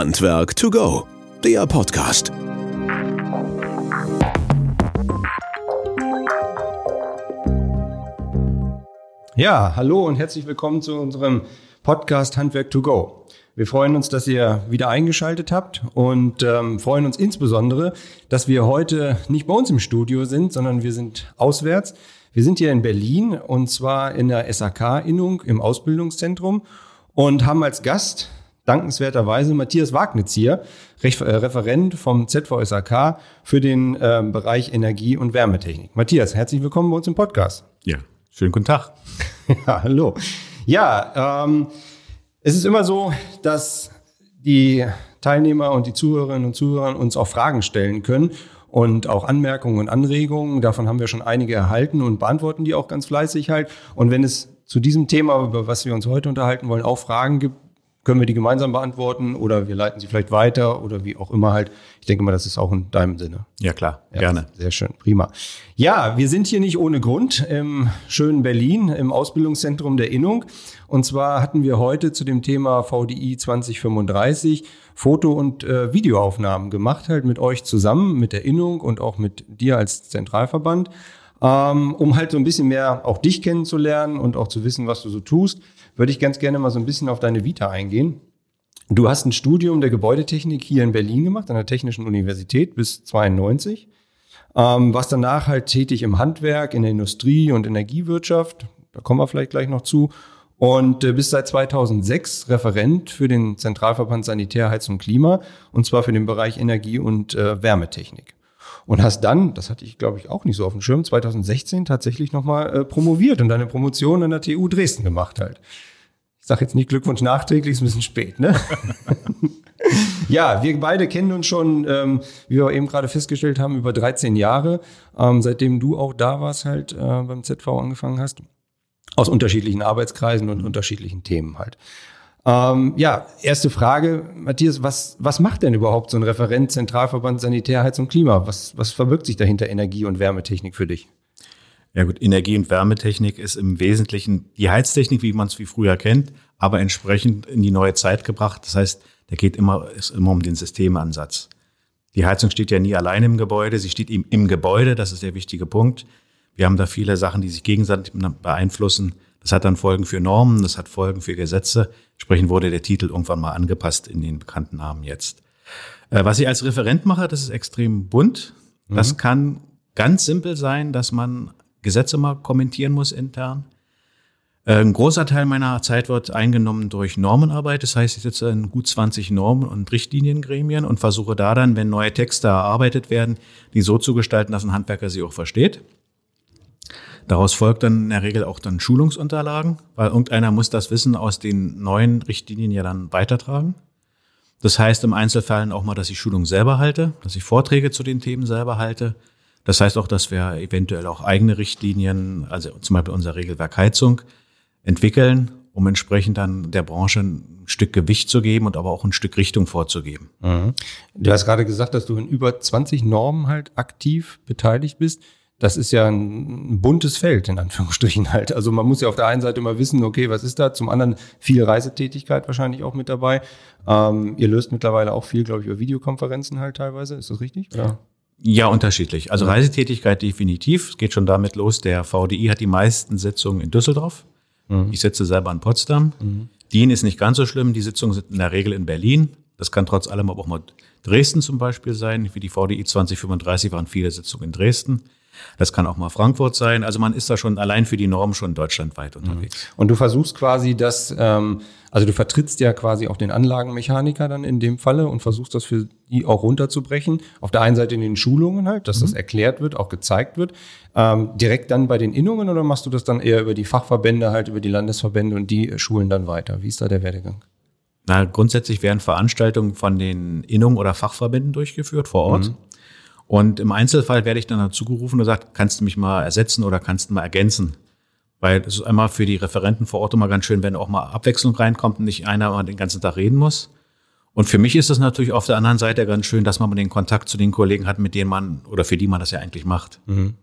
Handwerk to go, der Podcast. Ja, hallo und herzlich willkommen zu unserem Podcast Handwerk to go. Wir freuen uns, dass ihr wieder eingeschaltet habt und ähm, freuen uns insbesondere, dass wir heute nicht bei uns im Studio sind, sondern wir sind auswärts. Wir sind hier in Berlin und zwar in der SAK-Innung im Ausbildungszentrum und haben als Gast dankenswerterweise Matthias Wagnitz hier, äh, Referent vom ZVSAK für den äh, Bereich Energie- und Wärmetechnik. Matthias, herzlich willkommen bei uns im Podcast. Ja, schönen guten Tag. ja, hallo. Ja, ähm, es ist immer so, dass die Teilnehmer und die Zuhörerinnen und Zuhörer uns auch Fragen stellen können und auch Anmerkungen und Anregungen. Davon haben wir schon einige erhalten und beantworten die auch ganz fleißig halt. Und wenn es zu diesem Thema, über was wir uns heute unterhalten wollen, auch Fragen gibt, können wir die gemeinsam beantworten oder wir leiten sie vielleicht weiter oder wie auch immer halt. Ich denke mal, das ist auch in deinem Sinne. Ja, klar, ja, gerne. Sehr schön, prima. Ja, wir sind hier nicht ohne Grund im schönen Berlin, im Ausbildungszentrum der Innung. Und zwar hatten wir heute zu dem Thema VDI 2035 Foto- und äh, Videoaufnahmen gemacht, halt mit euch zusammen, mit der Innung und auch mit dir als Zentralverband, ähm, um halt so ein bisschen mehr auch dich kennenzulernen und auch zu wissen, was du so tust würde ich ganz gerne mal so ein bisschen auf deine Vita eingehen. Du hast ein Studium der Gebäudetechnik hier in Berlin gemacht, an der Technischen Universität bis 92. Ähm, warst danach halt tätig im Handwerk, in der Industrie und Energiewirtschaft. Da kommen wir vielleicht gleich noch zu. Und äh, bist seit 2006 Referent für den Zentralverband Sanitär, Heizung und Klima, und zwar für den Bereich Energie- und äh, Wärmetechnik und hast dann, das hatte ich glaube ich auch nicht so auf dem Schirm, 2016 tatsächlich nochmal äh, promoviert und deine Promotion an der TU Dresden gemacht halt. Ich sage jetzt nicht Glückwunsch nachträglich, ist ein bisschen spät, ne? ja, wir beide kennen uns schon, ähm, wie wir eben gerade festgestellt haben, über 13 Jahre, ähm, seitdem du auch da warst halt äh, beim ZV angefangen hast. Aus unterschiedlichen Arbeitskreisen und unterschiedlichen Themen halt. Ähm, ja, erste Frage, Matthias, was, was macht denn überhaupt so ein Referent Zentralverband Sanitär, Heiz und Klima? Was, was verbirgt sich dahinter Energie- und Wärmetechnik für dich? Ja gut, Energie- und Wärmetechnik ist im Wesentlichen die Heiztechnik, wie man es wie früher kennt, aber entsprechend in die neue Zeit gebracht. Das heißt, da geht immer, ist immer um den Systemansatz. Die Heizung steht ja nie allein im Gebäude, sie steht eben im Gebäude, das ist der wichtige Punkt. Wir haben da viele Sachen, die sich gegenseitig beeinflussen. Das hat dann Folgen für Normen, das hat Folgen für Gesetze. Entsprechend wurde der Titel irgendwann mal angepasst in den bekannten Namen jetzt. Äh, was ich als Referent mache, das ist extrem bunt. Das mhm. kann ganz simpel sein, dass man Gesetze mal kommentieren muss intern. Äh, ein großer Teil meiner Zeit wird eingenommen durch Normenarbeit. Das heißt, ich sitze in gut 20 Normen- und Richtliniengremien und versuche da dann, wenn neue Texte erarbeitet werden, die so zu gestalten, dass ein Handwerker sie auch versteht. Daraus folgt dann in der Regel auch dann Schulungsunterlagen, weil irgendeiner muss das Wissen aus den neuen Richtlinien ja dann weitertragen. Das heißt im Einzelfall auch mal, dass ich Schulung selber halte, dass ich Vorträge zu den Themen selber halte. Das heißt auch, dass wir eventuell auch eigene Richtlinien, also zum Beispiel unser Regelwerk Heizung, entwickeln, um entsprechend dann der Branche ein Stück Gewicht zu geben und aber auch ein Stück Richtung vorzugeben. Mhm. Du hast gerade gesagt, dass du in über 20 Normen halt aktiv beteiligt bist das ist ja ein buntes Feld, in Anführungsstrichen halt. Also man muss ja auf der einen Seite immer wissen, okay, was ist da? Zum anderen viel Reisetätigkeit wahrscheinlich auch mit dabei. Ähm, ihr löst mittlerweile auch viel, glaube ich, über Videokonferenzen halt teilweise. Ist das richtig? Oder? Ja, unterschiedlich. Also Reisetätigkeit definitiv. Es geht schon damit los. Der VDI hat die meisten Sitzungen in Düsseldorf. Mhm. Ich sitze selber in Potsdam. Mhm. DIN ist nicht ganz so schlimm. Die Sitzungen sind in der Regel in Berlin. Das kann trotz allem aber auch mal Dresden zum Beispiel sein. Für die VDI 2035 waren viele Sitzungen in Dresden. Das kann auch mal Frankfurt sein. Also man ist da schon allein für die Norm schon deutschlandweit unterwegs. Und du versuchst quasi das, ähm, also du vertrittst ja quasi auch den Anlagenmechaniker dann in dem Falle und versuchst das für die auch runterzubrechen. Auf der einen Seite in den Schulungen halt, dass mhm. das erklärt wird, auch gezeigt wird. Ähm, direkt dann bei den Innungen oder machst du das dann eher über die Fachverbände, halt über die Landesverbände und die schulen dann weiter? Wie ist da der Werdegang? Na, grundsätzlich werden Veranstaltungen von den Innungen oder Fachverbänden durchgeführt vor Ort. Mhm. Und im Einzelfall werde ich dann dazu gerufen und sagt, kannst du mich mal ersetzen oder kannst du mal ergänzen? Weil es ist einmal für die Referenten vor Ort immer ganz schön, wenn auch mal Abwechslung reinkommt und nicht einer den ganzen Tag reden muss. Und für mich ist es natürlich auf der anderen Seite ganz schön, dass man den Kontakt zu den Kollegen hat, mit denen man oder für die man das ja eigentlich macht. Mhm.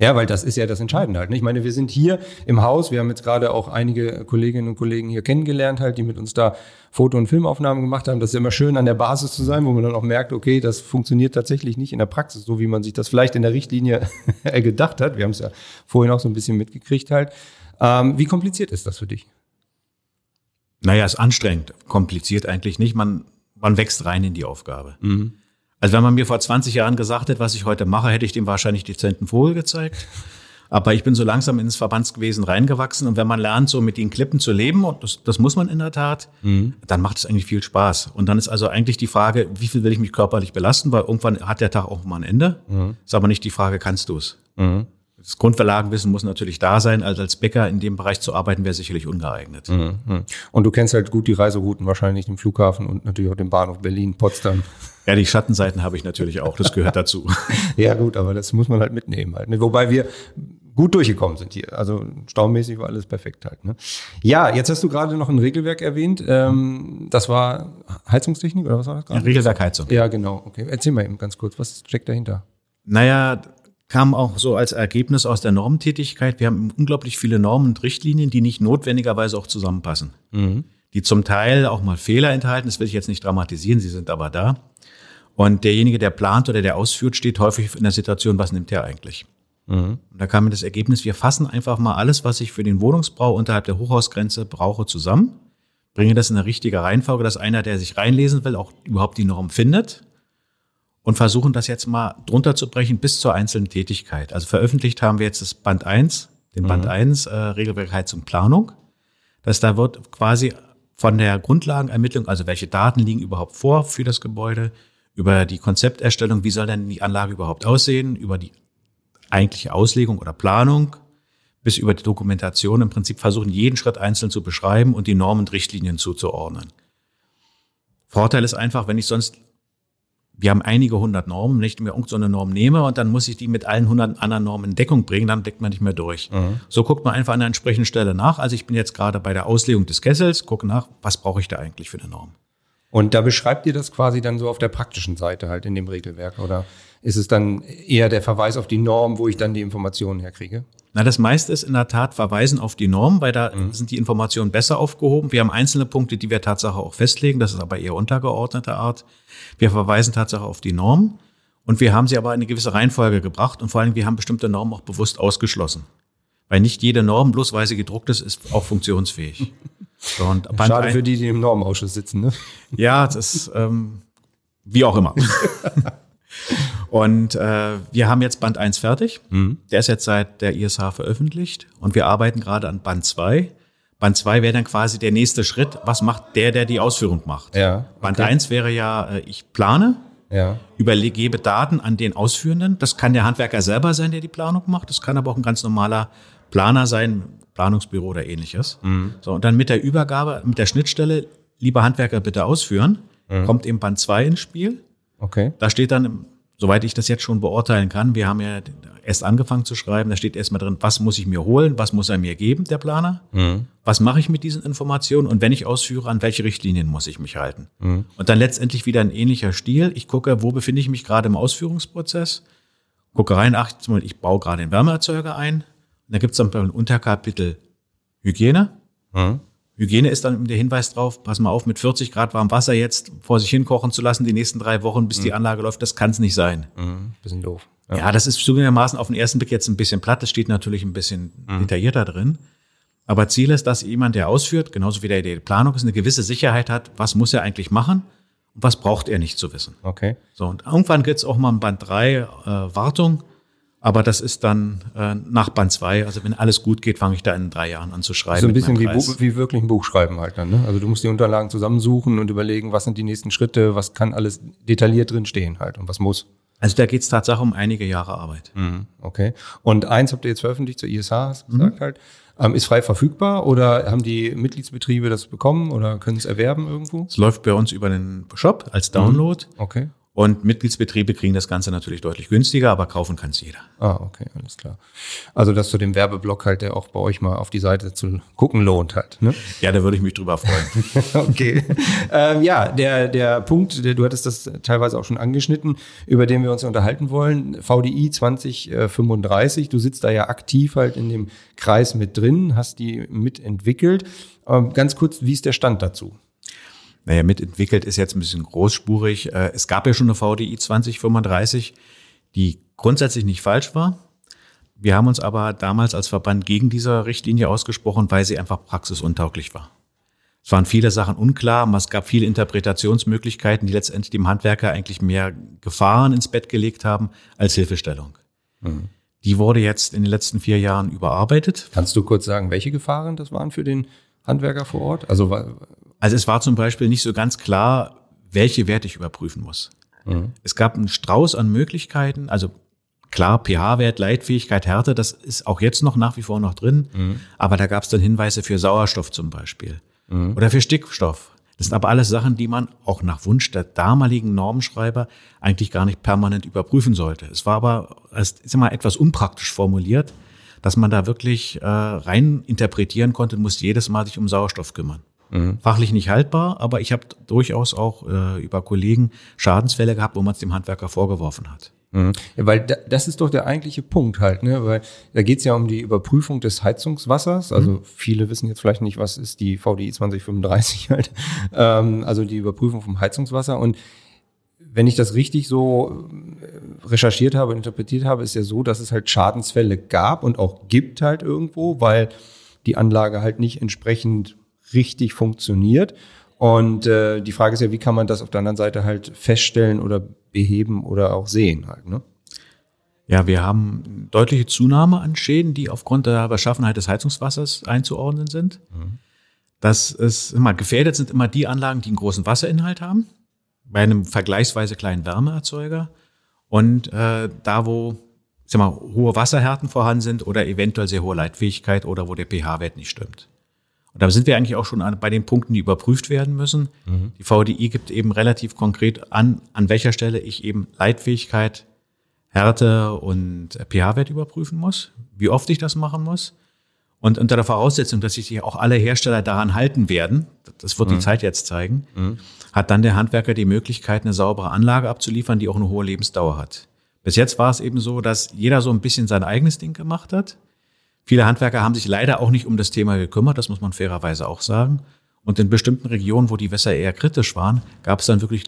Ja, weil das ist ja das Entscheidende halt. ne? Ich meine, wir sind hier im Haus, wir haben jetzt gerade auch einige Kolleginnen und Kollegen hier kennengelernt, halt, die mit uns da Foto- und Filmaufnahmen gemacht haben. Das ist ja immer schön, an der Basis zu sein, wo man dann auch merkt, okay, das funktioniert tatsächlich nicht in der Praxis, so wie man sich das vielleicht in der Richtlinie gedacht hat. Wir haben es ja vorhin auch so ein bisschen mitgekriegt halt. Ähm, wie kompliziert ist das für dich? Naja, ist anstrengend. Kompliziert eigentlich nicht. Man, man wächst rein in die Aufgabe. Also wenn man mir vor 20 Jahren gesagt hätte, was ich heute mache, hätte ich dem wahrscheinlich dezenten Vogel gezeigt. Aber ich bin so langsam ins Verbandswesen reingewachsen und wenn man lernt, so mit den Klippen zu leben, und das, das muss man in der Tat, dann macht es eigentlich viel Spaß. Und dann ist also eigentlich die Frage, wie viel will ich mich körperlich belasten, weil irgendwann hat der Tag auch mal ein Ende. Ist aber nicht die Frage, kannst du es? Das Grundverlagenwissen muss natürlich da sein. Also als Bäcker in dem Bereich zu arbeiten, wäre sicherlich ungeeignet. Und du kennst halt gut die Reiserouten, wahrscheinlich den Flughafen und natürlich auch den Bahnhof Berlin, Potsdam. Ja, die Schattenseiten habe ich natürlich auch. Das gehört dazu. Ja, gut, aber das muss man halt mitnehmen halt. Ne? Wobei wir gut durchgekommen sind hier. Also staumäßig war alles perfekt halt. Ne? Ja, jetzt hast du gerade noch ein Regelwerk erwähnt. Ähm, das war Heizungstechnik oder was war das gerade? Regelwerkheizung. Ja, genau. Okay, erzähl mal eben ganz kurz, was steckt dahinter? Naja, kam auch so als Ergebnis aus der Normtätigkeit. Wir haben unglaublich viele Normen und Richtlinien, die nicht notwendigerweise auch zusammenpassen. Die zum Teil auch mal Fehler enthalten. Das will ich jetzt nicht dramatisieren, sie sind aber da. Und derjenige, der plant oder der ausführt, steht häufig in der Situation, was nimmt er eigentlich? Und da kam mir das Ergebnis, wir fassen einfach mal alles, was ich für den Wohnungsbau unterhalb der Hochhausgrenze brauche, zusammen, bringe das in eine richtige Reihenfolge, dass einer, der sich reinlesen will, auch überhaupt die Norm findet und versuchen das jetzt mal drunter zu brechen bis zur einzelnen Tätigkeit. Also veröffentlicht haben wir jetzt das Band 1, den Band 1, äh, Regelwerk Heizung Planung. Das da wird quasi von der Grundlagenermittlung, also welche Daten liegen überhaupt vor für das Gebäude, über die Konzepterstellung, wie soll denn die Anlage überhaupt aussehen, über die eigentliche Auslegung oder Planung bis über die Dokumentation im Prinzip versuchen, jeden Schritt einzeln zu beschreiben und die Normen und Richtlinien zuzuordnen. Vorteil ist einfach, wenn ich sonst, wir haben einige hundert Normen, wenn ich mir irgendeine Norm nehme und dann muss ich die mit allen hundert anderen Normen in Deckung bringen, dann deckt man nicht mehr durch. So guckt man einfach an der entsprechenden Stelle nach. Also ich bin jetzt gerade bei der Auslegung des Kessels, gucke nach, was brauche ich da eigentlich für eine Norm. Und da beschreibt ihr das quasi dann so auf der praktischen Seite halt in dem Regelwerk oder ist es dann eher der Verweis auf die Norm, wo ich dann die Informationen herkriege? Na, das meiste ist in der Tat Verweisen auf die Norm, weil da sind die Informationen besser aufgehoben. Wir haben einzelne Punkte, die wir Tatsache auch festlegen. Das ist aber eher untergeordneter Art. Wir verweisen Tatsache auf die Norm und wir haben sie aber in eine gewisse Reihenfolge gebracht und vor allem wir haben bestimmte Normen auch bewusst ausgeschlossen. Weil nicht jede Norm, bloß weil sie gedruckt ist, ist auch funktionsfähig. So, und Band Schade für die, die im Normausschuss sitzen, ne? Ja, das ist ähm, wie auch immer. und äh, wir haben jetzt Band 1 fertig. Der ist jetzt seit der ISH veröffentlicht und wir arbeiten gerade an Band 2. Band 2 wäre dann quasi der nächste Schritt. Was macht der, der die Ausführung macht? Ja, Band okay. 1 wäre ja, äh, ich plane, Ja. übergebe Daten an den Ausführenden. Das kann der Handwerker selber sein, der die Planung macht. Das kann aber auch ein ganz normaler Planer sein, Planungsbüro oder ähnliches. So, und dann mit der Übergabe, mit der Schnittstelle, lieber Handwerker, bitte ausführen, kommt eben Band 2 ins Spiel. Okay. Da steht dann, soweit ich das jetzt schon beurteilen kann, wir haben ja erst angefangen zu schreiben, da steht erstmal drin, was muss ich mir holen, was muss er mir geben, der Planer, was mache ich mit diesen Informationen und wenn ich ausführe, an welche Richtlinien muss ich mich halten. Und dann letztendlich wieder ein ähnlicher Stil. Ich gucke, wo befinde ich mich gerade im Ausführungsprozess, gucke rein, ach, ich baue gerade den Wärmeerzeuger ein. Und da gibt es dann ein Unterkapitel Hygiene. Hygiene ist dann der Hinweis drauf, pass mal auf, mit 40 Grad warm Wasser jetzt vor sich hin kochen zu lassen, die nächsten drei Wochen, bis die Anlage läuft, das kann es nicht sein. Bisschen doof. Ja. das ist zugegebenermaßen auf den ersten Blick jetzt ein bisschen platt, das steht natürlich ein bisschen detaillierter drin. Aber Ziel ist, dass jemand, der ausführt, genauso wie der die Planung ist, eine gewisse Sicherheit hat, was muss er eigentlich machen und was braucht er nicht zu wissen. Okay. So, und irgendwann gibt's auch mal ein Band 3 äh, Wartung, aber das ist dann äh, nach Band 2. Also wenn alles gut geht, fange ich da in drei Jahren an zu schreiben. So ein bisschen wie, wie wirklich ein Buch schreiben halt dann. Ne? Also du musst die Unterlagen zusammensuchen und überlegen, was sind die nächsten Schritte, was kann alles detailliert drin stehen halt und was muss. Also da geht's tatsächlich um einige Jahre Arbeit. Okay. Und eins habt ihr jetzt veröffentlicht zur ISH, hast du Mhm. gesagt halt. Ähm, ist frei verfügbar oder haben die Mitgliedsbetriebe das bekommen oder können es erwerben irgendwo? Es läuft bei uns über den Shop als Download. Okay. Und Mitgliedsbetriebe kriegen das Ganze natürlich deutlich günstiger, aber kaufen kann es jeder. Ah, okay, alles klar. Also, dass zu dem Werbeblock halt, der auch bei euch mal auf die Seite zu gucken lohnt halt. Ne? Ja, da würde ich mich drüber freuen. okay. ähm, ja, der, der Punkt, der, du hattest das teilweise auch schon angeschnitten, über den wir uns unterhalten wollen, VDI 2035. Du sitzt da ja aktiv halt in dem Kreis mit drin, hast die mitentwickelt. Ähm, ganz kurz, wie ist der Stand dazu? Naja, mitentwickelt ist jetzt ein bisschen großspurig. Äh, es gab ja schon eine VDI 2035, die grundsätzlich nicht falsch war. Wir haben uns aber damals als Verband gegen diese Richtlinie ausgesprochen, weil sie einfach praxisuntauglich war. Es waren viele Sachen unklar, es gab viele Interpretationsmöglichkeiten, die letztendlich dem Handwerker eigentlich mehr Gefahren ins Bett gelegt haben als Hilfestellung. Mhm. Die wurde jetzt in den letzten vier Jahren überarbeitet. Kannst du kurz sagen, welche Gefahren das waren für den Handwerker vor Ort? Also also es war zum Beispiel nicht so ganz klar, welche Werte ich überprüfen muss. Mhm. Es gab einen Strauß an Möglichkeiten, also klar, pH-Wert, Leitfähigkeit, Härte, das ist auch jetzt noch nach wie vor noch drin, mhm. aber da gab es dann Hinweise für Sauerstoff zum Beispiel mhm. oder für Stickstoff. Das sind aber alles Sachen, die man auch nach Wunsch der damaligen Normenschreiber eigentlich gar nicht permanent überprüfen sollte. Es war aber, es ist immer etwas unpraktisch formuliert, dass man da wirklich äh, rein interpretieren konnte und musste jedes Mal sich um Sauerstoff kümmern. Mhm. Fachlich nicht haltbar, aber ich habe durchaus auch äh, über Kollegen Schadensfälle gehabt, wo man es dem Handwerker vorgeworfen hat. Mhm. Ja, weil da, das ist doch der eigentliche Punkt halt, ne? Weil da geht es ja um die Überprüfung des Heizungswassers. Also mhm. viele wissen jetzt vielleicht nicht, was ist die VDI 2035 halt. Ähm, also die Überprüfung vom Heizungswasser. Und wenn ich das richtig so äh, recherchiert habe, interpretiert habe, ist ja so, dass es halt Schadensfälle gab und auch gibt halt irgendwo, weil die Anlage halt nicht entsprechend richtig funktioniert. Und äh, die Frage ist ja, wie kann man das auf der anderen Seite halt feststellen oder beheben oder auch sehen halt, ne? Ja, wir haben deutliche Zunahme an Schäden, die aufgrund der Beschaffenheit des Heizungswassers einzuordnen sind. Mhm. Das ist immer gefährdet sind immer die Anlagen, die einen großen Wasserinhalt haben, bei einem vergleichsweise kleinen Wärmeerzeuger und äh, da, wo sag mal, hohe Wasserhärten vorhanden sind oder eventuell sehr hohe Leitfähigkeit oder wo der pH-Wert nicht stimmt. Und da sind wir eigentlich auch schon bei den Punkten, die überprüft werden müssen. Mhm. Die VDI gibt eben relativ konkret an, an welcher Stelle ich eben Leitfähigkeit, Härte und pH-Wert überprüfen muss, wie oft ich das machen muss. Und unter der Voraussetzung, dass sich auch alle Hersteller daran halten werden, das wird mhm. die Zeit jetzt zeigen, mhm. hat dann der Handwerker die Möglichkeit, eine saubere Anlage abzuliefern, die auch eine hohe Lebensdauer hat. Bis jetzt war es eben so, dass jeder so ein bisschen sein eigenes Ding gemacht hat. Viele Handwerker haben sich leider auch nicht um das Thema gekümmert, das muss man fairerweise auch sagen. Und in bestimmten Regionen, wo die Wässer eher kritisch waren, gab es dann wirklich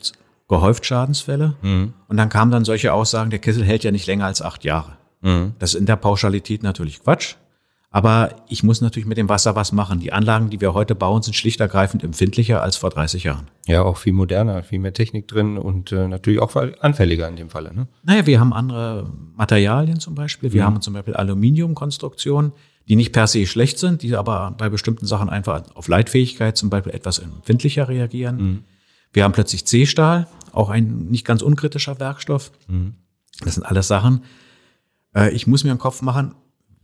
gehäuft Schadensfälle. Mhm. Und dann kamen dann solche Aussagen, der Kessel hält ja nicht länger als acht Jahre. Mhm. Das ist in der Pauschalität natürlich Quatsch. Aber ich muss natürlich mit dem Wasser was machen. Die Anlagen, die wir heute bauen, sind schlicht ergreifend empfindlicher als vor 30 Jahren. Ja, auch viel moderner, viel mehr Technik drin und äh, natürlich auch anfälliger in dem Falle. Ne? Naja, wir haben andere Materialien zum Beispiel. Wir mhm. haben zum Beispiel Aluminiumkonstruktionen, die nicht per se schlecht sind, die aber bei bestimmten Sachen einfach auf Leitfähigkeit zum Beispiel etwas empfindlicher reagieren. Mhm. Wir haben plötzlich C-Stahl, auch ein nicht ganz unkritischer Werkstoff. Mhm. Das sind alles Sachen. Äh, ich muss mir einen Kopf machen,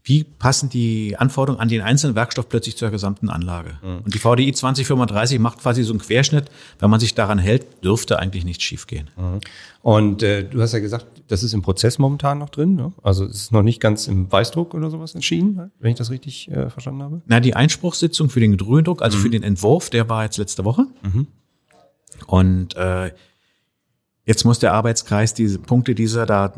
wie passen die Anforderungen an den einzelnen Werkstoff plötzlich zur gesamten Anlage? Mhm. Und die VDI 2035 macht quasi so einen Querschnitt. Wenn man sich daran hält, dürfte eigentlich nichts schiefgehen. Mhm. Und äh, du hast ja gesagt, das ist im Prozess momentan noch drin. Ne? Also es ist noch nicht ganz im Weißdruck oder sowas entschieden, wenn ich das richtig äh, verstanden habe. Na, die Einspruchssitzung für den Gedröhndruck, also mhm. für den Entwurf, der war jetzt letzte Woche. Mhm. Und äh, jetzt muss der Arbeitskreis diese Punkte, die er da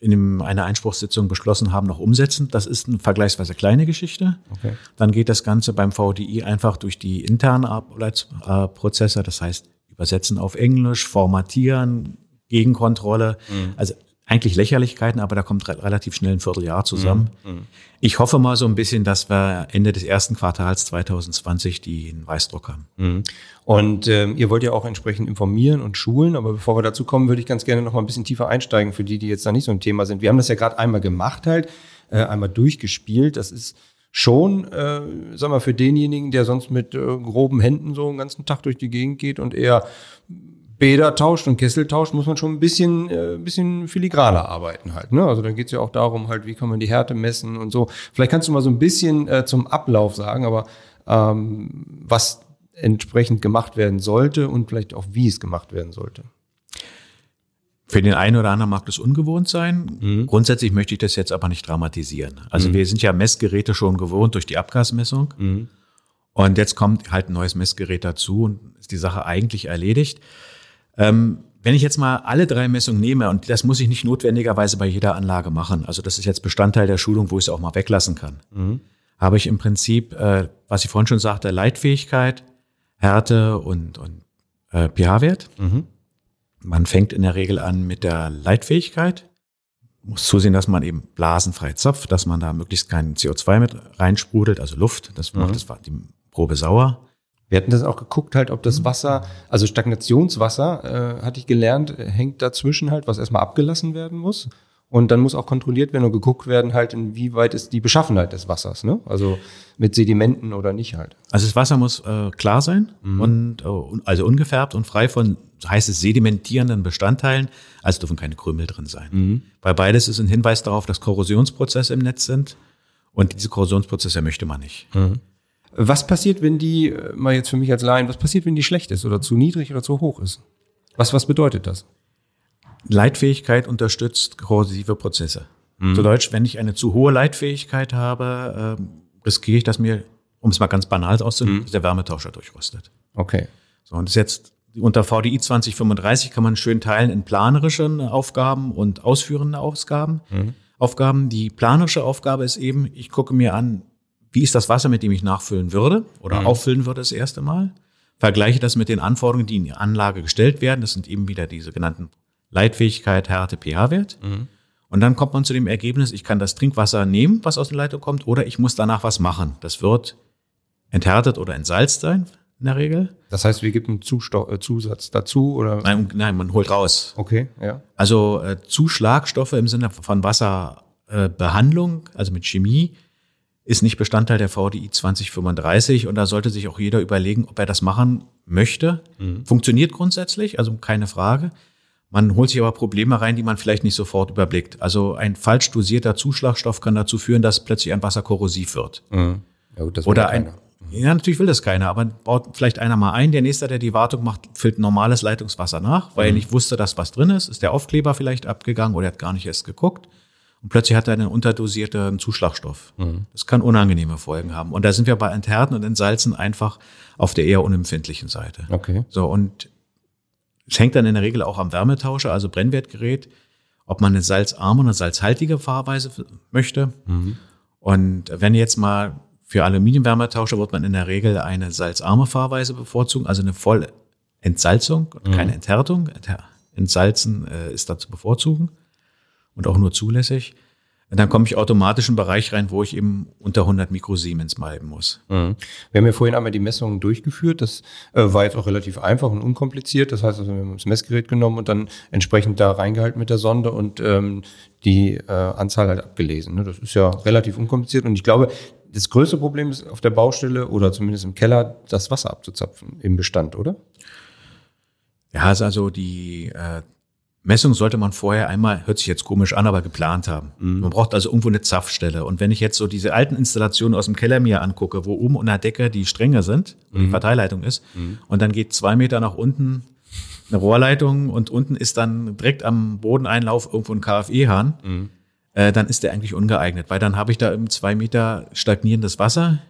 in einer Einspruchssitzung beschlossen haben, noch umsetzen. Das ist eine vergleichsweise kleine Geschichte. Okay. Dann geht das Ganze beim VDI einfach durch die internen Arbeitsprozesse, das heißt übersetzen auf Englisch, formatieren, Gegenkontrolle. Mhm. Also eigentlich Lächerlichkeiten, aber da kommt re relativ schnell ein Vierteljahr zusammen. Mhm. mhm. Ich hoffe mal so ein bisschen, dass wir Ende des ersten Quartals 2020 die Weißdruck haben. Mhm. Und ähm, ihr wollt ja auch entsprechend informieren und schulen, aber bevor wir dazu kommen, würde ich ganz gerne noch mal ein bisschen tiefer einsteigen für die, die jetzt da nicht so ein Thema sind. Wir haben das ja gerade einmal gemacht halt, äh, einmal durchgespielt. Das ist schon, äh, sag mal, für denjenigen, der sonst mit äh, groben Händen so einen ganzen Tag durch die Gegend geht und eher Bäder tauscht und Kessel tauscht, muss man schon ein bisschen, äh, bisschen filigraner arbeiten halt. Ne? Also dann geht's ja auch darum, halt, wie kann man die Härte messen und so. Vielleicht kannst du mal so ein bisschen äh, zum Ablauf sagen, aber ähm, was entsprechend gemacht werden sollte und vielleicht auch wie es gemacht werden sollte. Für den einen oder anderen mag das ungewohnt sein. Mhm. Grundsätzlich möchte ich das jetzt aber nicht dramatisieren. Also mhm. wir sind ja Messgeräte schon gewohnt durch die Abgasmessung. Mhm. Und jetzt kommt halt ein neues Messgerät dazu und ist die Sache eigentlich erledigt. Ähm, wenn ich jetzt mal alle drei Messungen nehme, und das muss ich nicht notwendigerweise bei jeder Anlage machen, also das ist jetzt Bestandteil der Schulung, wo ich es auch mal weglassen kann, mhm. habe ich im Prinzip, äh, was ich vorhin schon sagte, Leitfähigkeit, Härte und, und äh, pH-Wert. Mhm. Man fängt in der Regel an mit der Leitfähigkeit, muss zusehen, dass man eben blasenfrei zapft, dass man da möglichst kein CO2 mit reinsprudelt, also Luft, das macht mhm. das die Probe sauer. Wir hatten das auch geguckt, halt, ob das Wasser, also Stagnationswasser, äh, hatte ich gelernt, hängt dazwischen halt, was erstmal abgelassen werden muss. Und dann muss auch kontrolliert werden und geguckt werden, halt, inwieweit ist die Beschaffenheit des Wassers, ne? Also mit Sedimenten oder nicht halt. Also das Wasser muss äh, klar sein mhm. und äh, also ungefärbt und frei von, heißt es, sedimentierenden Bestandteilen, also dürfen keine Krümel drin sein. Mhm. Bei beides ist ein Hinweis darauf, dass Korrosionsprozesse im Netz sind und diese Korrosionsprozesse möchte man nicht. Mhm. Was passiert, wenn die, äh, mal jetzt für mich als Laien, was passiert, wenn die schlecht ist oder zu niedrig oder zu hoch ist? Was, was bedeutet das? Leitfähigkeit unterstützt korrosive Prozesse. Mhm. Zu Deutsch, wenn ich eine zu hohe Leitfähigkeit habe, äh, riskiere ich, dass mir, um es mal ganz banal auszudrücken, mhm. der Wärmetauscher durchrostet. Okay. So, und das ist jetzt unter VDI 2035 kann man schön teilen in planerischen Aufgaben und ausführende Ausgaben. Mhm. Aufgaben. Die planerische Aufgabe ist eben, ich gucke mir an, wie ist das Wasser, mit dem ich nachfüllen würde oder mhm. auffüllen würde das erste Mal. Vergleiche das mit den Anforderungen, die in die Anlage gestellt werden. Das sind eben wieder diese genannten Leitfähigkeit, Härte, pH-Wert. Mhm. Und dann kommt man zu dem Ergebnis, ich kann das Trinkwasser nehmen, was aus der Leitung kommt, oder ich muss danach was machen. Das wird enthärtet oder entsalzt sein, in der Regel. Das heißt, wir geben Zusto äh, Zusatz dazu oder? Nein, nein, man holt raus. Okay, ja. Also äh, Zuschlagstoffe im Sinne von Wasserbehandlung, äh, also mit Chemie, ist nicht Bestandteil der VDI 2035 und da sollte sich auch jeder überlegen, ob er das machen möchte. Mhm. Funktioniert grundsätzlich, also keine Frage. Man holt sich aber Probleme rein, die man vielleicht nicht sofort überblickt. Also ein falsch dosierter Zuschlagstoff kann dazu führen, dass plötzlich ein Wasser korrosiv wird. Mhm. Ja, gut, Oder ein, ja, natürlich will das keiner, aber baut vielleicht einer mal ein. Der nächste, der die Wartung macht, füllt normales Leitungswasser nach, weil mhm. er nicht wusste, dass was drin ist. Ist der Aufkleber vielleicht abgegangen oder er hat gar nicht erst geguckt. Und plötzlich hat er einen unterdosierten Zuschlagstoff. Mhm. Das kann unangenehme Folgen haben. Und da sind wir bei Enthärten und Entsalzen einfach auf der eher unempfindlichen Seite. Okay. So, und es hängt dann in der Regel auch am Wärmetauscher, also Brennwertgerät, ob man eine salzarme oder salzhaltige Fahrweise möchte. Mhm. Und wenn jetzt mal für Aluminiumwärmetauscher wird man in der Regel eine salzarme Fahrweise bevorzugen, also eine Vollentsalzung und mhm. keine Enthärtung. Entsalzen äh, ist da zu bevorzugen und auch nur zulässig dann komme ich automatisch in einen Bereich rein, wo ich eben unter 100 Mikrosiemens bleiben muss. Mhm. Wir haben ja vorhin einmal die Messungen durchgeführt. Das äh, war jetzt auch relativ einfach und unkompliziert. Das heißt, also, wir haben das Messgerät genommen und dann entsprechend da reingehalten mit der Sonde und ähm, die äh, Anzahl halt abgelesen. Ne? Das ist ja relativ unkompliziert. Und ich glaube, das größte Problem ist auf der Baustelle oder zumindest im Keller, das Wasser abzuzapfen im Bestand, oder? Ja, ist also die äh, Messung sollte man vorher einmal, hört sich jetzt komisch an, aber geplant haben. Mhm. Man braucht also irgendwo eine Zapfstelle. Und wenn ich jetzt so diese alten Installationen aus dem Keller mir angucke, wo oben unter der Decke die Stränge sind und mhm. die Verteilleitung ist, mhm. und dann geht zwei Meter nach unten eine Rohrleitung und unten ist dann direkt am Bodeneinlauf irgendwo ein KfE-Hahn, mhm. äh, dann ist der eigentlich ungeeignet, weil dann habe ich da im zwei Meter stagnierendes Wasser,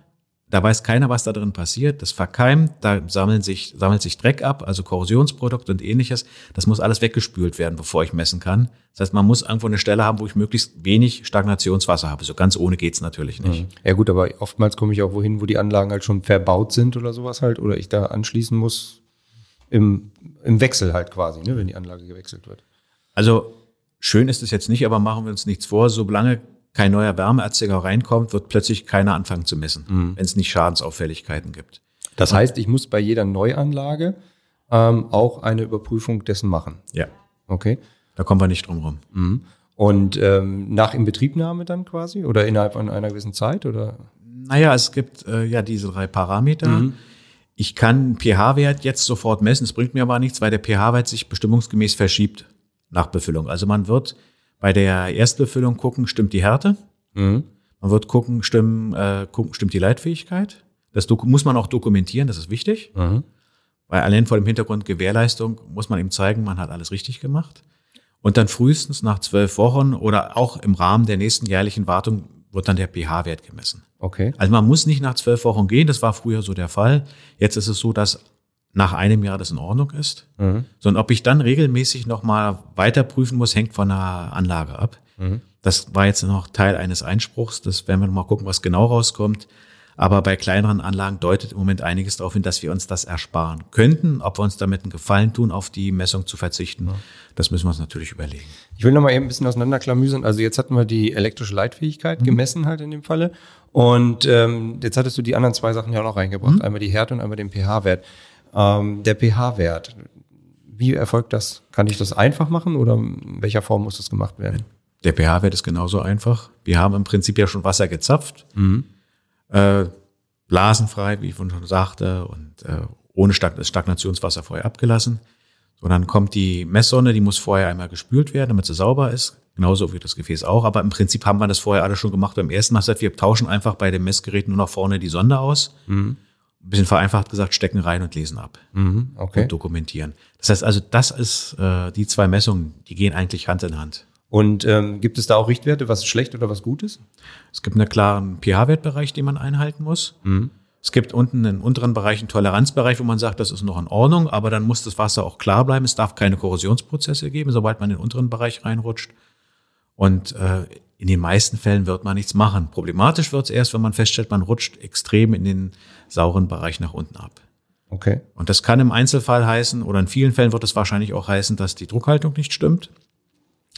da weiß keiner, was da drin passiert. Das verkeimt, da sammeln sich, sammelt sich Dreck ab, also Korrosionsprodukte und ähnliches. Das muss alles weggespült werden, bevor ich messen kann. Das heißt, man muss irgendwo eine Stelle haben, wo ich möglichst wenig Stagnationswasser habe. So ganz ohne geht's natürlich nicht. Mhm. Ja gut, aber oftmals komme ich auch wohin, wo die Anlagen halt schon verbaut sind oder sowas halt, oder ich da anschließen muss im, im Wechsel halt quasi, ne, wenn die Anlage gewechselt wird. Also schön ist es jetzt nicht, aber machen wir uns nichts vor, solange kein neuer Wärmeerzeuger reinkommt, wird plötzlich keiner anfangen zu messen, mhm. wenn es nicht Schadensauffälligkeiten gibt. Das heißt, ich muss bei jeder Neuanlage ähm, auch eine Überprüfung dessen machen. Ja. Okay. Da kommen wir nicht drum rum. Mhm. Und ähm, nach Inbetriebnahme dann quasi oder innerhalb von einer gewissen Zeit oder? Naja, es gibt äh, ja diese drei Parameter. Mhm. Ich kann pH-Wert jetzt sofort messen. Es bringt mir aber nichts, weil der pH-Wert sich bestimmungsgemäß verschiebt nach Befüllung. Also man wird bei der Erstbefüllung gucken, stimmt die Härte. Mhm. Man wird gucken, stimmt, äh, gucken, stimmt die Leitfähigkeit. Das muss man auch dokumentieren, das ist wichtig. Mhm. Weil allein vor dem Hintergrund Gewährleistung muss man ihm zeigen, man hat alles richtig gemacht. Und dann frühestens nach zwölf Wochen oder auch im Rahmen der nächsten jährlichen Wartung wird dann der pH-Wert gemessen. Okay. Also man muss nicht nach zwölf Wochen gehen, das war früher so der Fall. Jetzt ist es so, dass nach einem Jahr das in Ordnung ist. Mhm. Sondern ob ich dann regelmäßig nochmal weiter prüfen muss, hängt von der Anlage ab. Mhm. Das war jetzt noch Teil eines Einspruchs. Das werden wir noch mal gucken, was genau rauskommt. Aber bei kleineren Anlagen deutet im Moment einiges darauf hin, dass wir uns das ersparen könnten. Ob wir uns damit einen Gefallen tun, auf die Messung zu verzichten, das müssen wir uns natürlich überlegen. Ich will noch mal eben ein bisschen auseinanderklamüsern. Also jetzt hatten wir die elektrische Leitfähigkeit gemessen halt in dem Falle. Und ähm, jetzt hattest du die anderen zwei Sachen ja auch noch reingebracht. Einmal die Härte und einmal den pH-Wert. Ähm, der pH-Wert, wie erfolgt das? Kann ich das einfach machen oder in welcher Form muss das gemacht werden? Der pH-Wert ist genauso einfach. Wir haben im Prinzip ja schon Wasser gezapft, äh, blasenfrei, wie ich schon sagte, und äh, ohne Stag das Stagnationswasser vorher abgelassen. So, dann kommt die Messsonne, die muss vorher einmal gespült werden, damit sie sauber ist. Genauso wie das Gefäß auch. Aber im Prinzip haben wir das vorher alles schon gemacht. Beim ersten Mal gesagt, wir tauschen einfach bei dem Messgerät nur noch vorne die Sonde aus. Ein bisschen vereinfacht gesagt, stecken rein und lesen ab Mhm, okay. und dokumentieren. Das heißt also, das ist äh, die zwei Messungen, die gehen eigentlich Hand in Hand. Und ähm, gibt es da auch Richtwerte, was schlecht oder was gut ist? Es gibt einen klaren pH-Wertbereich, den man einhalten muss. Es gibt unten einen unteren Bereich, einen Toleranzbereich, wo man sagt, das ist noch in Ordnung, aber dann muss das Wasser auch klar bleiben. Es darf keine Korrosionsprozesse geben, sobald man in den unteren Bereich reinrutscht. Und äh, in den meisten Fällen wird man nichts machen. Problematisch wird es erst, wenn man feststellt, man rutscht extrem in den sauren Bereich nach unten ab. Okay. Und das kann im Einzelfall heißen, oder in vielen Fällen wird es wahrscheinlich auch heißen, dass die Druckhaltung nicht stimmt,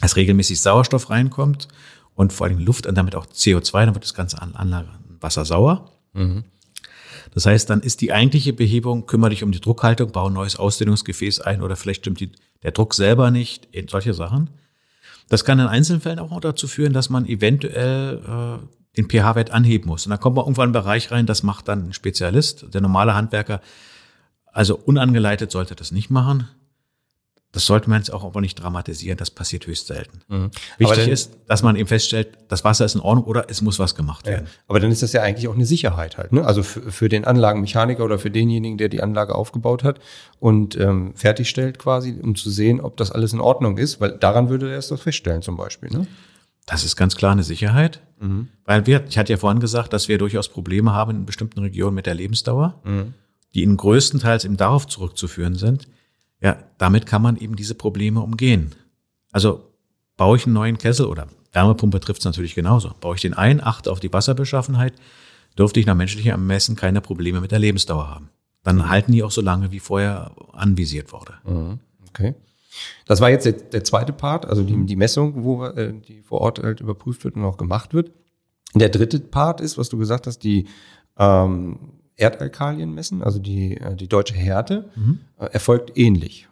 dass regelmäßig Sauerstoff reinkommt und vor allem Luft und damit auch CO2, dann wird das ganze An- Anlagenwasser sauer. Das heißt, dann ist die eigentliche Behebung, kümmere dich um die Druckhaltung, baue ein neues Ausdehnungsgefäß ein oder vielleicht stimmt die, der Druck selber nicht, eben solche Sachen. Das kann in Einzelfällen auch dazu führen, dass man eventuell äh, den pH-Wert anheben muss. Und dann kommt man irgendwann in einen Bereich rein, das macht dann ein Spezialist. Der normale Handwerker, also unangeleitet sollte das nicht machen. Das sollte man jetzt auch aber nicht dramatisieren, das passiert höchst selten. Aber Wichtig dann- ist, dass man eben feststellt, das Wasser ist in Ordnung oder es muss was gemacht Ja. werden. Aber dann ist das ja eigentlich auch eine Sicherheit halt. Ne? Also für, für den Anlagenmechaniker oder für denjenigen, der die Anlage aufgebaut hat und ähm, fertigstellt quasi, um zu sehen, ob das alles in Ordnung ist, weil daran würde er es doch feststellen zum Beispiel. Ne? Das ist ganz klar eine Sicherheit. Mhm. Weil wir, ich hatte ja vorhin gesagt, dass wir durchaus Probleme haben in bestimmten Regionen mit der Lebensdauer, Mhm. die in größtenteils eben darauf zurückzuführen sind. Ja, damit kann man eben diese Probleme umgehen. Also baue ich einen neuen Kessel oder Wärmepumpe trifft es natürlich genauso. Baue ich den ein, achte auf die Wasserbeschaffenheit, dürfte ich nach menschlichem Ermessen keine Probleme mit der Lebensdauer haben. Dann halten die auch so lange, wie vorher anvisiert wurde. Okay. Das war jetzt der, der zweite Part, also die, die Messung, wo äh, die vor Ort halt überprüft wird und auch gemacht wird. Der dritte Part ist, was du gesagt hast, die ähm, Erdalkalien messen, also die, äh, die deutsche Härte, äh, erfolgt ähnlich.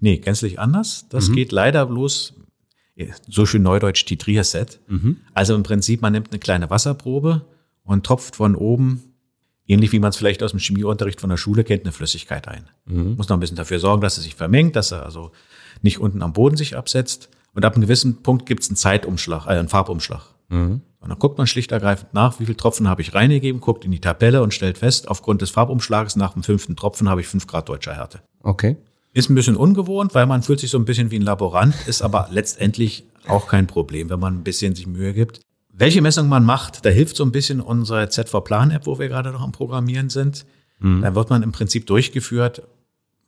Nee, gänzlich anders. Das geht leider bloß, so schön neudeutsch, Titrierset. Also im Prinzip, man nimmt eine kleine Wasserprobe und tropft von oben, ähnlich wie man es vielleicht aus dem Chemieunterricht von der Schule kennt, eine Flüssigkeit ein. Muss noch ein bisschen dafür sorgen, dass er sich vermengt, dass er also nicht unten am Boden sich absetzt. Und ab einem gewissen Punkt gibt es einen Zeitumschlag, äh, einen Farbumschlag. Und dann guckt man schlicht ergreifend nach, wie viel Tropfen habe ich reingegeben, guckt in die Tabelle und stellt fest, aufgrund des Farbumschlages nach dem fünften Tropfen habe ich fünf Grad deutscher Härte. Okay. Ist ein bisschen ungewohnt, weil man fühlt sich so ein bisschen wie ein Laborant, ist aber letztendlich auch kein Problem, wenn man ein bisschen sich Mühe gibt. Welche Messung man macht, da hilft so ein bisschen unsere ZV-Plan-App, wo wir gerade noch am Programmieren sind. Da wird man im Prinzip durchgeführt,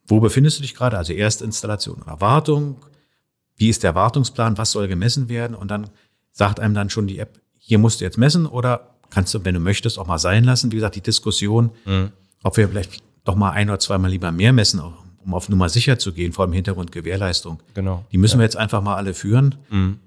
wo befindest du dich gerade, also Erstinstallation und Erwartung, wie ist der Wartungsplan, was soll gemessen werden und dann sagt einem dann schon die App, hier musst du jetzt messen oder kannst du, wenn du möchtest, auch mal sein lassen. Wie gesagt, die Diskussion, ob wir vielleicht doch mal ein oder zweimal lieber mehr messen, um auf Nummer sicher zu gehen, vor dem Hintergrund Gewährleistung. Genau. Die müssen wir jetzt einfach mal alle führen.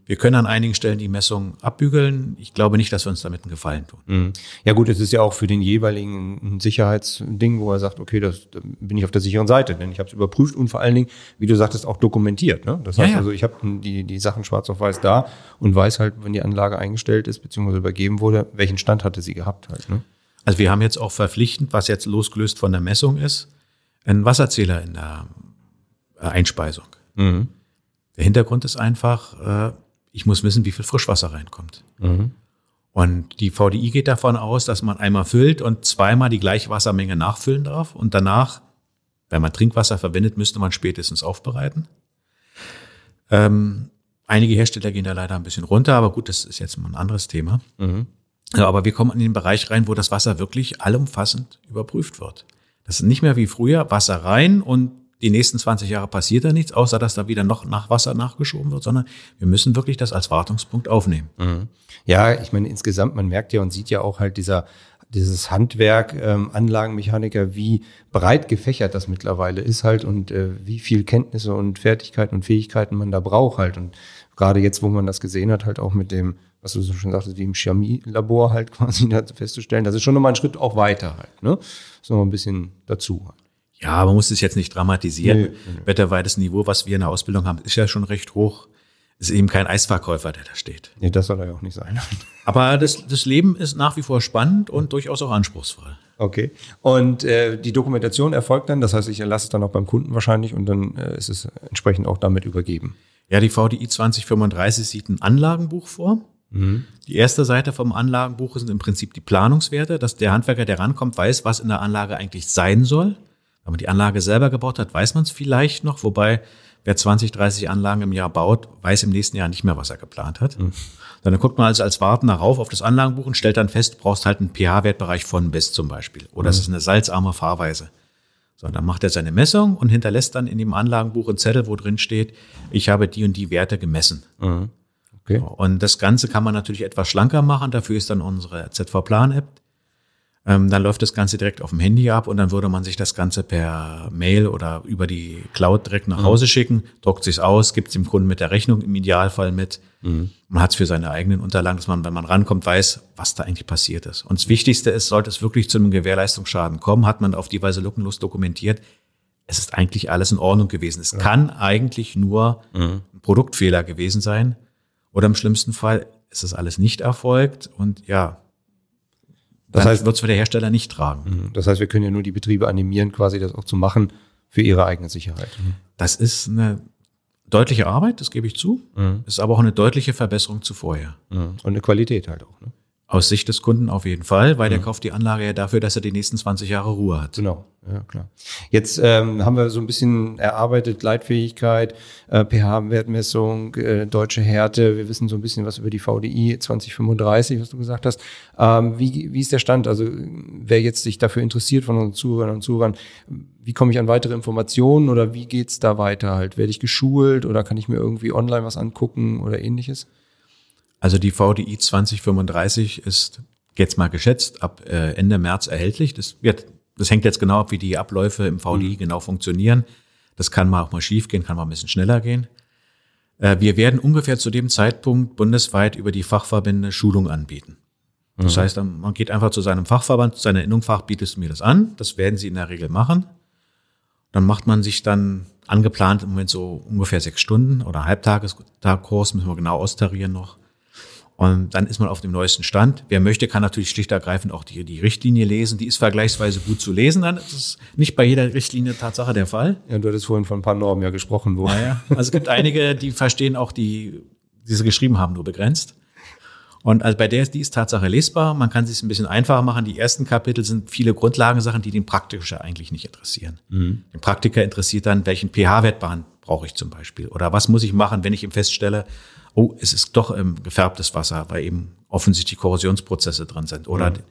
Wir können an einigen Stellen die Messung abbügeln. Ich glaube nicht, dass wir uns damit einen Gefallen tun. Mhm. Ja gut, es ist ja auch für den jeweiligen ein Sicherheitsding, wo er sagt, okay, das da bin ich auf der sicheren Seite, denn ich habe es überprüft und vor allen Dingen, wie du sagtest, auch dokumentiert. Ne? Das Ja, heißt ja. also, ich habe die, die Sachen schwarz auf weiß da und weiß halt, wenn die Anlage eingestellt ist bzw. übergeben wurde, welchen Stand hatte sie gehabt halt. Ne? Also wir haben jetzt auch verpflichtend, was jetzt losgelöst von der Messung ist, einen Wasserzähler in der äh, Einspeisung. Mhm. Der Hintergrund ist einfach, äh, ich muss wissen, wie viel Frischwasser reinkommt. Mhm. Und die VDI geht davon aus, dass man einmal füllt und zweimal die gleiche Wassermenge nachfüllen darf. Und danach, wenn man Trinkwasser verwendet, müsste man spätestens aufbereiten. Ähm, einige Hersteller gehen da leider ein bisschen runter, aber gut, das ist jetzt mal ein anderes Thema. Mhm. Aber wir kommen in den Bereich rein, wo das Wasser wirklich allumfassend überprüft wird. Das ist nicht mehr wie früher Wasser rein und die nächsten 20 Jahre passiert da nichts, außer dass da wieder noch nach Wasser nachgeschoben wird, sondern wir müssen wirklich das als Wartungspunkt aufnehmen. Mhm. Ja, ich meine, insgesamt, man merkt ja und sieht ja auch halt dieser, dieses Handwerk, ähm, Anlagenmechaniker, wie breit gefächert das mittlerweile ist halt und äh, wie viel Kenntnisse und Fertigkeiten und Fähigkeiten man da braucht halt. Und gerade jetzt, wo man das gesehen hat, halt auch mit dem, was du so schon sagtest, wie im Chemielabor halt quasi festzustellen, das ist schon nochmal ein Schritt auch weiter halt, ne? ist nochmal ein bisschen dazu halt. Ja, man muss es jetzt nicht dramatisieren. Nee, nee. Wetterweites Niveau, was wir in der Ausbildung haben, ist ja schon recht hoch. Ist eben kein Eisverkäufer, der da steht. Nee, das soll er ja auch nicht sein. Aber das, das Leben ist nach wie vor spannend und durchaus auch anspruchsvoll. Okay. Und äh, die Dokumentation erfolgt dann, das heißt, ich erlasse es dann auch beim Kunden wahrscheinlich und dann äh, ist es entsprechend auch damit übergeben. Ja, die VDI 2035 sieht ein Anlagenbuch vor. Die erste Seite vom Anlagenbuch sind im Prinzip die Planungswerte, dass der Handwerker, der rankommt, weiß, was in der Anlage eigentlich sein soll. Wenn man die Anlage selber gebaut hat, weiß man es vielleicht noch, wobei wer 20, 30 Anlagen im Jahr baut, weiß im nächsten Jahr nicht mehr, was er geplant hat. Dann guckt man also als Wartender rauf auf das Anlagenbuch und stellt dann fest, du brauchst halt einen pH-Wertbereich von bis zum Beispiel. Oder es ist eine salzarme Fahrweise. So, dann macht er seine Messung und hinterlässt dann in dem Anlagenbuch einen Zettel, wo drin steht, ich habe die und die Werte gemessen. Okay. Und das Ganze kann man natürlich etwas schlanker machen. Dafür ist dann unsere ZV-Plan-App. Ähm, dann läuft das Ganze direkt auf dem Handy ab und dann würde man sich das Ganze per Mail oder über die Cloud direkt nach Hause schicken, druckt sich's aus, gibt es dem Kunden mit der Rechnung im Idealfall mit. Man hat es für seine eigenen Unterlagen, dass man, wenn man rankommt, weiß, was da eigentlich passiert ist. Und das Wichtigste ist, sollte es wirklich zu einem Gewährleistungsschaden kommen, hat man auf die Weise lückenlos dokumentiert, es ist eigentlich alles in Ordnung gewesen. Es kann eigentlich nur ein Produktfehler gewesen sein. Oder im schlimmsten Fall ist es alles nicht erfolgt und ja, Das heißt- wird es für der Hersteller nicht tragen. Das heißt, wir können ja nur die Betriebe animieren, quasi das auch zu machen für ihre eigene Sicherheit. Das ist eine deutliche Arbeit, das gebe ich zu. Ist aber auch eine deutliche Verbesserung zu vorher. Und eine Qualität halt auch. Ne? Aus Sicht des Kunden auf jeden Fall, weil der kauft die Anlage ja dafür, dass er die nächsten 20 Jahre Ruhe hat. Genau, ja klar. Jetzt ähm, haben wir so ein bisschen erarbeitet, Leitfähigkeit, äh, pH-Wertmessung, äh, deutsche Härte. Wir wissen so ein bisschen was über die VDI 2035, was du gesagt hast. Ähm, wie, wie ist der Stand? Also wer jetzt sich dafür interessiert von unseren Zuhörern und Zuhörern, wie komme ich an weitere Informationen oder wie geht's da weiter halt? Werde ich geschult oder kann ich mir irgendwie online was angucken oder ähnliches? Also die VDI 2035 ist jetzt mal geschätzt ab äh, Ende März erhältlich. Das wird, das hängt jetzt genau ab, wie die Abläufe im VDI genau funktionieren. Das kann mal auch mal schief gehen, kann mal ein bisschen schneller gehen. Äh, wir werden ungefähr zu dem Zeitpunkt bundesweit über die Fachverbände Schulung anbieten. Das heißt, man geht einfach zu seinem Fachverband, zu seiner Innungfach, bietest du mir das an. Das werden sie in der Regel machen. Dann macht man sich dann angeplant im Moment so ungefähr sechs Stunden oder Halbtageskurs, müssen wir genau austarieren noch. Und dann ist man auf dem neuesten Stand. Wer möchte, kann natürlich schlicht ergreifend auch die, die Richtlinie lesen. Die ist vergleichsweise gut zu lesen. Dann ist es nicht bei jeder Richtlinie Tatsache der Fall. Ja, du hattest vorhin von ein paar Normen ja gesprochen, wo. Naja, also es gibt einige, die verstehen auch die, die sie geschrieben haben, nur begrenzt. Und also bei der ist die ist Tatsache lesbar. Man kann es sich ein bisschen einfacher machen. Die ersten Kapitel sind viele Grundlagensachen, die den Praktiker eigentlich nicht interessieren. Den Praktiker interessiert dann, welchen pH-Wert brauche ich zum Beispiel? Oder was muss ich machen, wenn ich ihm feststelle, oh, es ist doch ähm, gefärbtes Wasser, weil eben offensichtlich Korrosionsprozesse drin sind oder die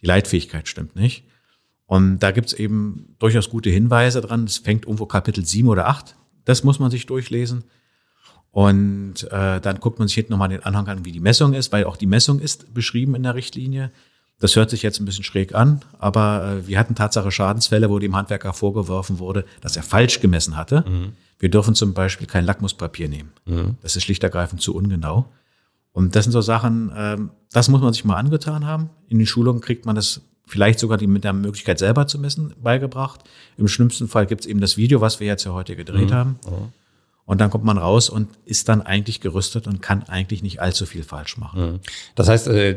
die Leitfähigkeit stimmt nicht. Und da gibt's eben durchaus gute Hinweise dran. Es fängt irgendwo Kapitel 7 oder 8. Das muss man sich durchlesen. Und äh, dann guckt man sich hinten nochmal den Anhang an, wie die Messung ist, weil auch die Messung ist beschrieben in der Richtlinie. Das hört sich jetzt ein bisschen schräg an, aber äh, wir hatten Tatsache Schadensfälle, wo dem Handwerker vorgeworfen wurde, dass er falsch gemessen hatte. Wir dürfen zum Beispiel kein Lackmuspapier nehmen. Das ist schlicht ergreifend zu ungenau. Und das sind so Sachen, ähm, das muss man sich mal angetan haben. In den Schulungen kriegt man das vielleicht sogar die mit der Möglichkeit selber zu messen beigebracht. Im schlimmsten Fall gibt es eben das Video, was wir jetzt ja heute gedreht haben. Und dann kommt man raus und ist dann eigentlich gerüstet und kann eigentlich nicht allzu viel falsch machen. Das heißt, äh,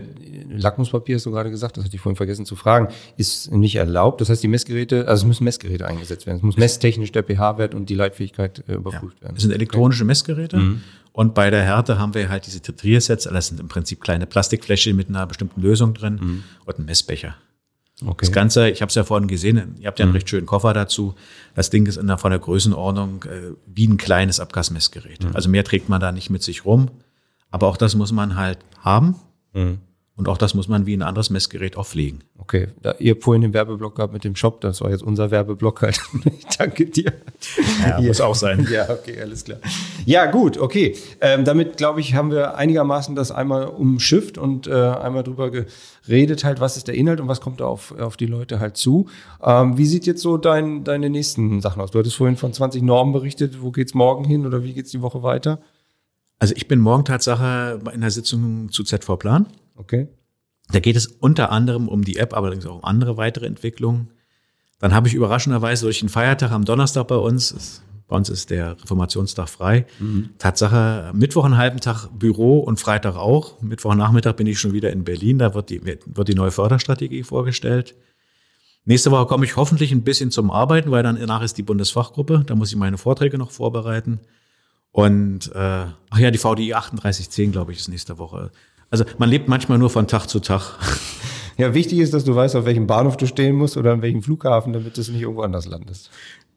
Lackmuspapier hast du gerade gesagt, das hatte ich vorhin vergessen zu fragen, ist nicht erlaubt. Das heißt, die Messgeräte, also es müssen Messgeräte eingesetzt werden. Es muss messtechnisch der pH-Wert und die Leitfähigkeit äh, überprüft werden. Das sind elektronische Messgeräte. Und bei der Härte haben wir halt diese Titriersets. Das sind im Prinzip kleine Plastikfläschchen mit einer bestimmten Lösung drin und ein Messbecher. Okay. Das Ganze, ich habe es ja vorhin gesehen, ihr habt ja einen mhm. recht schönen Koffer dazu. Das Ding ist in der, von der Größenordnung äh, wie ein kleines Abgasmessgerät. Mhm. Also mehr trägt man da nicht mit sich rum. Aber auch das muss man halt haben. Mhm. Und auch das muss man wie ein anderes Messgerät auch pflegen. Okay, da, ihr vorhin den Werbeblock gehabt mit dem Shop, das war jetzt unser Werbeblock halt. ich danke dir. Ja, muss auch sein. Ja, okay, alles klar. Ja, gut, okay. Ähm, damit, glaube ich, haben wir einigermaßen das einmal umschifft und äh, einmal drüber geredet, halt, was ist der Inhalt und was kommt da auf, auf die Leute halt zu. Ähm, wie sieht jetzt so dein, deine nächsten Sachen aus? Du hattest vorhin von 20 Normen berichtet. Wo geht's morgen hin oder wie geht's die Woche weiter? Also ich bin morgen Tatsache in der Sitzung zu ZV Plan. Okay. Da geht es unter anderem um die App, aber allerdings auch um andere weitere Entwicklungen. Dann habe ich überraschenderweise durch den Feiertag am Donnerstag bei uns, ist, bei uns ist der Reformationstag frei, mhm. Tatsache Mittwoch einen halben Tag Büro und Freitag auch. Mittwochnachmittag bin ich schon wieder in Berlin, da wird die, wird die neue Förderstrategie vorgestellt. Nächste Woche komme ich hoffentlich ein bisschen zum Arbeiten, weil danach ist die Bundesfachgruppe, da muss ich meine Vorträge noch vorbereiten. Und äh, ach ja, die VDI 3810, glaube ich, ist nächste Woche. Also man lebt manchmal nur von Tag zu Tag. Ja, wichtig ist, dass du weißt, auf welchem Bahnhof du stehen musst oder an welchem Flughafen, damit du nicht irgendwo anders landest.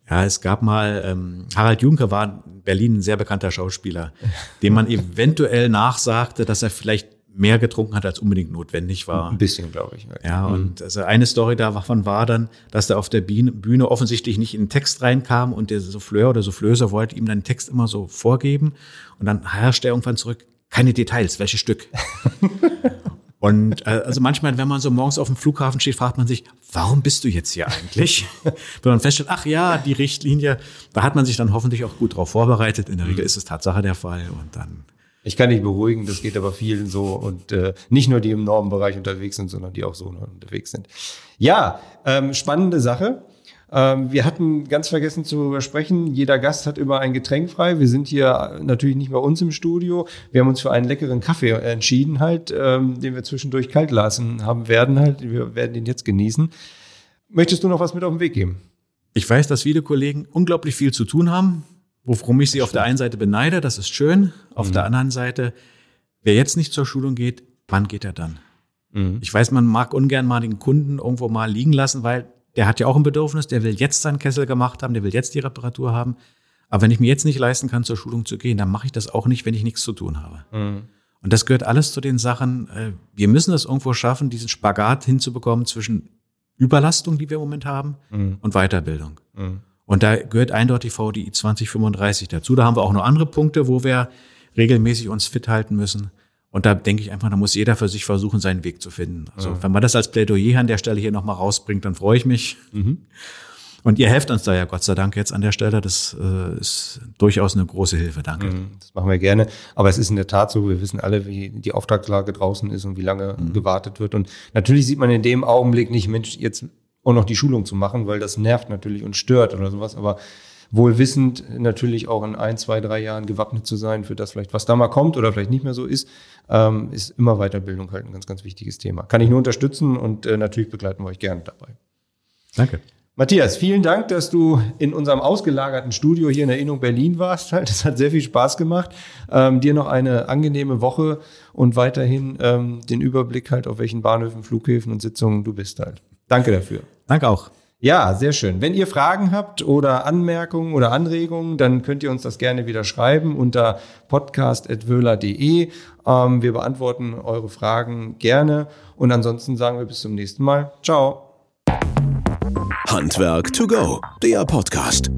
Ja, es gab mal, ähm, Harald Juncker war in Berlin ein sehr bekannter Schauspieler, dem man eventuell nachsagte, dass er vielleicht mehr getrunken hat, als unbedingt notwendig war. Ein bisschen, glaube ich. Ja, mhm. und also eine Story davon war dann, dass er auf der Bühne offensichtlich nicht in den Text reinkam und der Souffleur oder Soufflöse wollte ihm dann den Text immer so vorgeben und dann herrschte er irgendwann zurück, keine Details, welches Stück. Und äh, also manchmal, wenn man so morgens auf dem Flughafen steht, fragt man sich, warum bist du jetzt hier eigentlich? wenn man feststellt, ach ja, die Richtlinie, da hat man sich dann hoffentlich auch gut drauf vorbereitet. In der Regel ist es Tatsache der Fall und dann. Ich kann dich beruhigen, das geht aber vielen so und äh, nicht nur die im Normenbereich unterwegs sind, sondern die auch so unterwegs sind. Ja, ähm, spannende Sache. Ähm, wir hatten ganz vergessen zu sprechen, jeder Gast hat immer ein Getränk frei. Wir sind hier natürlich nicht bei uns im Studio. Wir haben uns für einen leckeren Kaffee entschieden halt, ähm, den wir zwischendurch kalt lassen haben werden halt. Wir werden den jetzt genießen. Möchtest du noch was mit auf den Weg geben? Ich weiß, dass viele Kollegen unglaublich viel zu tun haben, worum ich sie auf der einen Seite beneide, das ist schön. Auf mhm. der anderen Seite, wer jetzt nicht zur Schulung geht, wann geht er dann? Mhm. Ich weiß, man mag ungern mal den Kunden irgendwo mal liegen lassen, weil der hat ja auch ein Bedürfnis, der will jetzt seinen Kessel gemacht haben, der will jetzt die Reparatur haben. Aber wenn ich mir jetzt nicht leisten kann, zur Schulung zu gehen, dann mache ich das auch nicht, wenn ich nichts zu tun habe. Mhm. Und das gehört alles zu den Sachen, äh, wir müssen es irgendwo schaffen, diesen Spagat hinzubekommen zwischen Überlastung, die wir im Moment haben, mhm. und Weiterbildung. Mhm. Und da gehört eindeutig VDI 2035 dazu. Da haben wir auch noch andere Punkte, wo wir regelmäßig uns fit halten müssen. Und da denke ich einfach, da muss jeder für sich versuchen, seinen Weg zu finden. Also ja. wenn man das als Plädoyer an der Stelle hier nochmal rausbringt, dann freue ich mich. Mhm. Und ihr helft uns da ja Gott sei Dank jetzt an der Stelle. Das äh, ist durchaus eine große Hilfe. Danke. Mhm, das machen wir gerne. Aber es ist in der Tat so, wir wissen alle, wie die Auftragslage draußen ist und wie lange mhm. gewartet wird. Und natürlich sieht man in dem Augenblick nicht, Mensch, jetzt auch noch die Schulung zu machen, weil das nervt natürlich und stört oder sowas. Aber wohl wissend natürlich auch in ein, zwei, drei Jahren gewappnet zu sein für das vielleicht, was da mal kommt oder vielleicht nicht mehr so ist, ähm, ist immer Weiterbildung halt ein ganz, ganz wichtiges Thema. Kann ich nur unterstützen und äh, natürlich begleiten wir euch gerne dabei. Danke. Matthias, vielen Dank, dass du in unserem ausgelagerten Studio hier in der Innung Berlin warst. Das hat sehr viel Spaß gemacht. Ähm, dir noch eine angenehme Woche und weiterhin ähm, den Überblick halt, auf welchen Bahnhöfen, Flughäfen und Sitzungen du bist halt. Danke dafür. Danke auch. Ja, sehr schön. Wenn ihr Fragen habt oder Anmerkungen oder Anregungen, dann könnt ihr uns das gerne wieder schreiben unter podcast.wöhler.de. Ähm, wir beantworten eure Fragen gerne und ansonsten sagen wir bis zum nächsten Mal. Ciao. Handwerk to go, der Podcast.